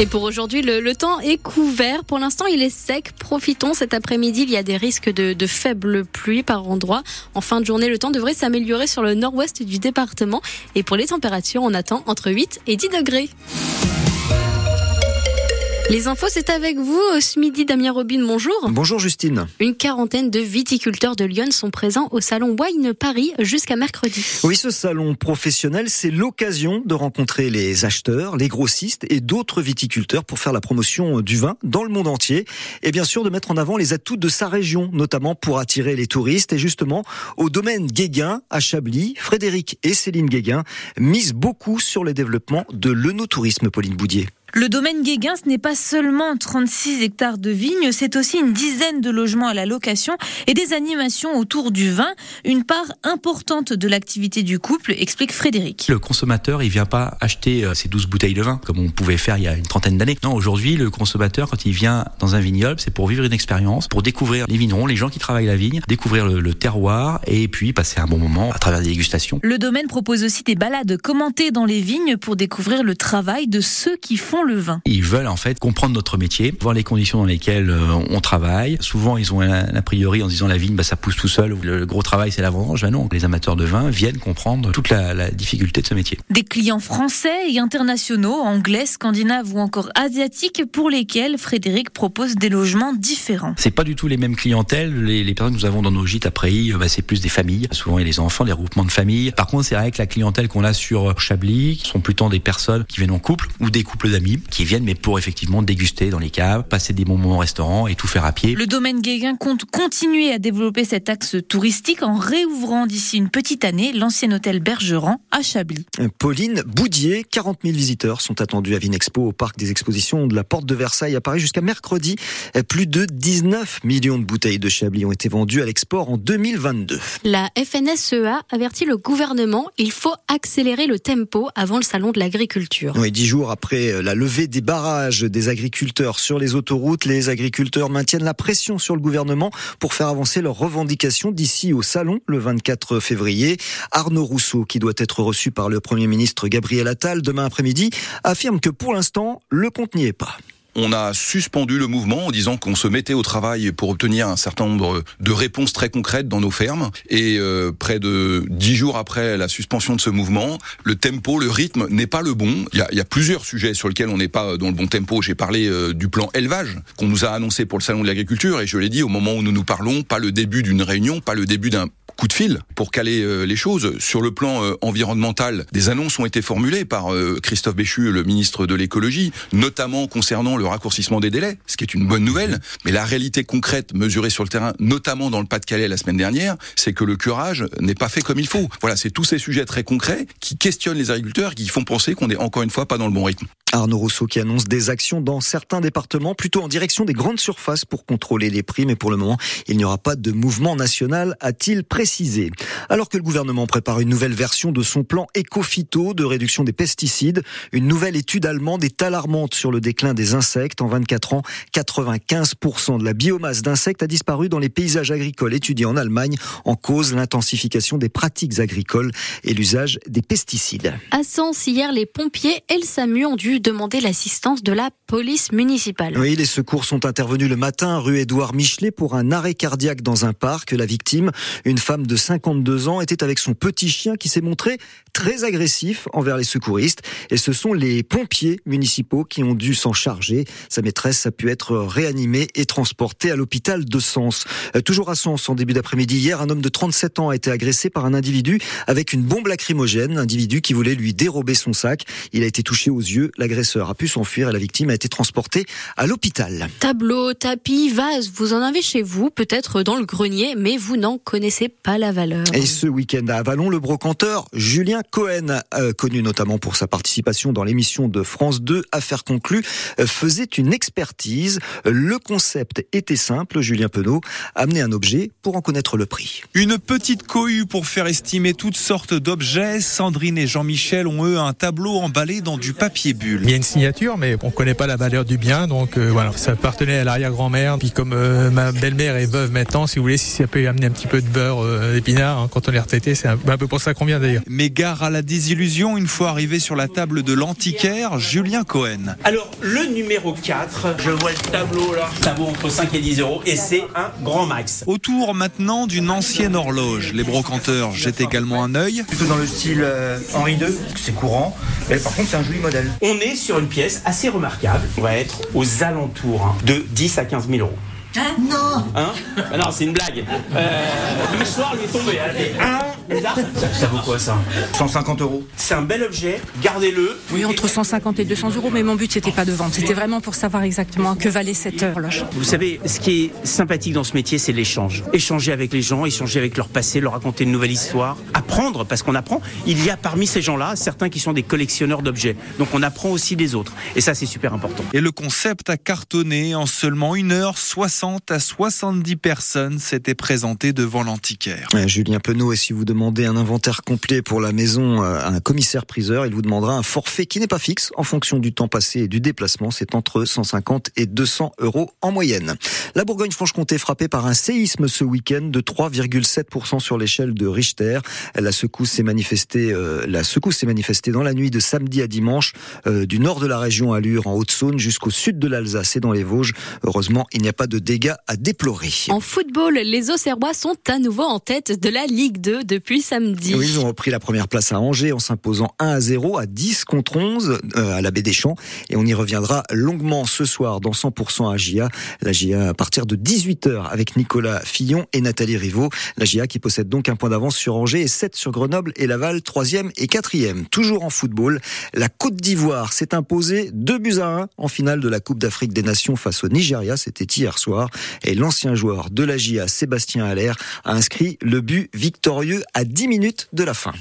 Et pour aujourd'hui, le, temps est couvert. Pour l'instant, il est sec. Profitons cet après-midi. Il y a des risques de, de faibles pluies par endroits. En fin de journée, le temps devrait s'améliorer sur le nord-ouest du département. Et pour les températures, on attend entre 8 et 10 degrés. Les infos, c'est avec vous ce midi, Damien Robin. Bonjour. Bonjour Justine. Une quarantaine de viticulteurs de Lyon sont présents au salon Wine Paris jusqu'à mercredi. Oui, ce salon professionnel, c'est l'occasion de rencontrer les acheteurs, les grossistes et d'autres viticulteurs pour faire la promotion du vin dans le monde entier et bien sûr de mettre en avant les atouts de sa région, notamment pour attirer les touristes. Et justement, au domaine Guéguin, à Chablis, Frédéric et Céline Guéguin misent beaucoup sur le développement de l'œnotourisme, Pauline Boudier. Le domaine Guéguin, ce n'est pas seulement 36 hectares de vignes, c'est aussi une dizaine de logements à la location et des animations autour du vin, une part importante de l'activité du couple, explique Frédéric. Le consommateur, il vient pas acheter ses 12 bouteilles de vin comme on pouvait faire il y a une trentaine d'années. Non, aujourd'hui, le consommateur, quand il vient dans un vignoble, c'est pour vivre une expérience, pour découvrir les vignerons, les gens qui travaillent la vigne, découvrir le, le terroir et puis passer un bon moment à travers des dégustations. Le domaine propose aussi des balades commentées dans les vignes pour découvrir le travail de ceux qui font le vin. Ils veulent en fait comprendre notre métier, voir les conditions dans lesquelles on travaille. Souvent, ils ont un a priori en disant la vigne, bah, ça pousse tout seul. Le gros travail, c'est la vendange. Ben non, les amateurs de vin viennent comprendre toute la, la, difficulté de ce métier. Des clients français et internationaux, anglais, scandinaves ou encore asiatiques, pour lesquels Frédéric propose des logements différents. C'est pas du tout les mêmes clientèles. Les, les personnes que nous avons dans nos gîtes après, bah, c'est plus des familles. Souvent, il y a les enfants, des regroupements de familles. Par contre, c'est vrai que la clientèle qu'on a sur Chablis sont plutôt des personnes qui viennent en couple ou des couples d'amis qui viennent, mais pour effectivement déguster dans les caves, passer des bons moments au restaurant et tout faire à pied. Le domaine Guéguin compte continuer à développer cet axe touristique en réouvrant d'ici une petite année l'ancien hôtel Bergeron à Chablis. Pauline Boudier, 40 000 visiteurs sont attendus à Vinexpo au parc des expositions de la Porte de Versailles à Paris jusqu'à mercredi. Plus de 19 millions de bouteilles de Chablis ont été vendues à l'export en 2022. La FNSEA avertit le gouvernement, il faut accélérer le tempo avant le salon de l'agriculture. Oui, dix jours après la levée des barrages des agriculteurs sur les autoroutes, les agriculteurs maintiennent la pression sur le gouvernement pour faire avancer leurs revendications d'ici au salon le 24 février. Arnaud Rousseau, qui doit être reçu par le Premier ministre Gabriel Attal demain après-midi, affirme que pour l'instant, le compte n'y est pas on a suspendu le mouvement en disant qu'on se mettait au travail pour obtenir un certain nombre de réponses très concrètes dans nos fermes. Et euh, près de dix jours après la suspension de ce mouvement, le tempo, le rythme n'est pas le bon. Il y a, y a plusieurs sujets sur lesquels on n'est pas dans le bon tempo. J'ai parlé euh, du plan élevage qu'on nous a annoncé pour le salon de l'agriculture et je l'ai dit au moment où nous nous parlons, pas le début d'une réunion, pas le début d'un coup de fil pour caler euh, les choses. Sur le plan euh, environnemental, des annonces ont été formulées par Christophe Béchu, le ministre de l'écologie, notamment concernant le raccourcissement des délais, ce qui est une bonne nouvelle. Mais la réalité concrète mesurée sur le terrain, notamment dans le Pas-de-Calais la semaine dernière, c'est que le curage n'est pas fait comme il faut. Voilà, c'est tous ces sujets très concrets qui questionnent les agriculteurs, qui font penser qu'on est encore une fois pas dans le bon rythme. Arnaud Rousseau qui annonce des actions dans certains départements, plutôt en direction des grandes surfaces pour contrôler les prix, mais pour le moment, il n'y aura pas de mouvement national, a-t-il précisé. Alors que le gouvernement prépare une nouvelle version de son plan éco-phyto de réduction des pesticides, une nouvelle étude allemande est alarmante sur le déclin des insectes. En 24 ans, 95% de la biomasse d'insectes a disparu dans les paysages agricoles étudiés en Allemagne, en cause l'intensification des pratiques agricoles et l'usage des pesticides. À Sens, hier, les pompiers et ont dû demander l'assistance de la police municipale. Oui, les secours sont intervenus le matin rue Édouard Michelet pour un arrêt cardiaque dans un parc. La victime, une femme de 52 ans, était avec son petit chien qui s'est montré très agressif envers les secouristes. Et ce sont les pompiers municipaux qui ont dû s'en charger. Sa maîtresse a pu être réanimée et transportée à l'hôpital de Sens. Euh, toujours à Sens, en début d'après-midi hier, un homme de 37 ans a été agressé par un individu avec une bombe lacrymogène, individu qui voulait lui dérober son sac. Il a été touché aux yeux. L'agresseur a pu s'enfuir et la victime a été transportée à l'hôpital. Tableau, tapis, vase, vous en avez chez vous, peut-être dans le grenier, mais vous n'en connaissez pas la valeur. Et ce week-end à Avalon, le brocanteur Julien Cohen, euh, connu notamment pour sa participation dans l'émission de France 2, Affaires conclues, euh, faisait une expertise. Le concept était simple, Julien Penaud, amener un objet pour en connaître le prix. Une petite cohue pour faire estimer toutes sortes d'objets. Sandrine et Jean-Michel ont eux un tableau emballé dans du papier bulle. Il y a une signature, mais on ne connaît pas pas la valeur du bien. Donc euh, voilà, ça appartenait à l'arrière-grand-mère. Puis comme euh, ma belle-mère est veuve maintenant, si vous voulez, si ça peut amener un petit peu de beurre euh, d'épinard hein, quand on est retraité, c'est un, un peu pour ça qu'on vient d'ailleurs. Mais gare à la désillusion une fois arrivé sur la table de l'antiquaire, Julien Cohen. Alors, le numéro 4, je vois le tableau là, ça vaut entre 5 et 10 euros et c'est un grand max. Autour maintenant d'une ancienne horloge. Les brocanteurs jettent également un œil. Plutôt dans le style euh, Henri II, c'est courant. Mais par contre, c'est un joli modèle. On est sur une pièce assez remarquable. On va être aux alentours hein, de 10 à 15 000 euros. Non Hein Ah Non, c'est une blague. Euh, le mouchoir lui est tombé. Elle un. Ça, ça vaut quoi ça 150 euros. C'est un bel objet, gardez-le. Oui, entre 150 et 200 euros, mais mon but c'était pas de vendre, c'était vraiment pour savoir exactement que valait cette horloge. Vous savez, ce qui est sympathique dans ce métier, c'est l'échange. Échanger avec les gens, échanger avec leur passé, leur raconter une nouvelle histoire, apprendre, parce qu'on apprend. Il y a parmi ces gens-là certains qui sont des collectionneurs d'objets. Donc on apprend aussi des autres. Et ça, c'est super important. Et le concept a cartonné en seulement une heure, 60 à 70 personnes s'étaient présentées devant l'antiquaire. Euh, Julien Penaud, et si vous demandez un inventaire complet pour la maison euh, à un commissaire-priseur, il vous demandera un forfait qui n'est pas fixe en fonction du temps passé et du déplacement. C'est entre 150 et 200 euros en moyenne. La Bourgogne-Franche-Comté frappée par un séisme ce week-end de 3,7% sur l'échelle de Richter. La secousse s'est manifestée, euh, la secousse s'est manifestée dans la nuit de samedi à dimanche euh, du nord de la région à Lure en Haute-Saône jusqu'au sud de l'Alsace et dans les Vosges. Heureusement, il n'y a pas de dégâts à déplorer. En football, les Auxerrois sont à nouveau en tête de la Ligue 2 depuis samedi. Oui, ils ont repris la première place à Angers en s'imposant 1 à 0 à 10 contre 11 euh, à la Baie des Champs. Et on y reviendra longuement ce soir dans 100% à GIA. La GIA à partir de 18h avec Nicolas Fillon et Nathalie Rivaud. La GIA qui possède donc un point d'avance sur Angers et 7 sur Grenoble et Laval, 3e et 4e. Toujours en football, la Côte d'Ivoire s'est imposée 2 buts à 1 en finale de la Coupe d'Afrique des Nations face au Nigeria. C'était hier soir. Et l'ancien joueur de la GIA, Sébastien Allaire, a inscrit le but victorieux à 10 minutes de la fin.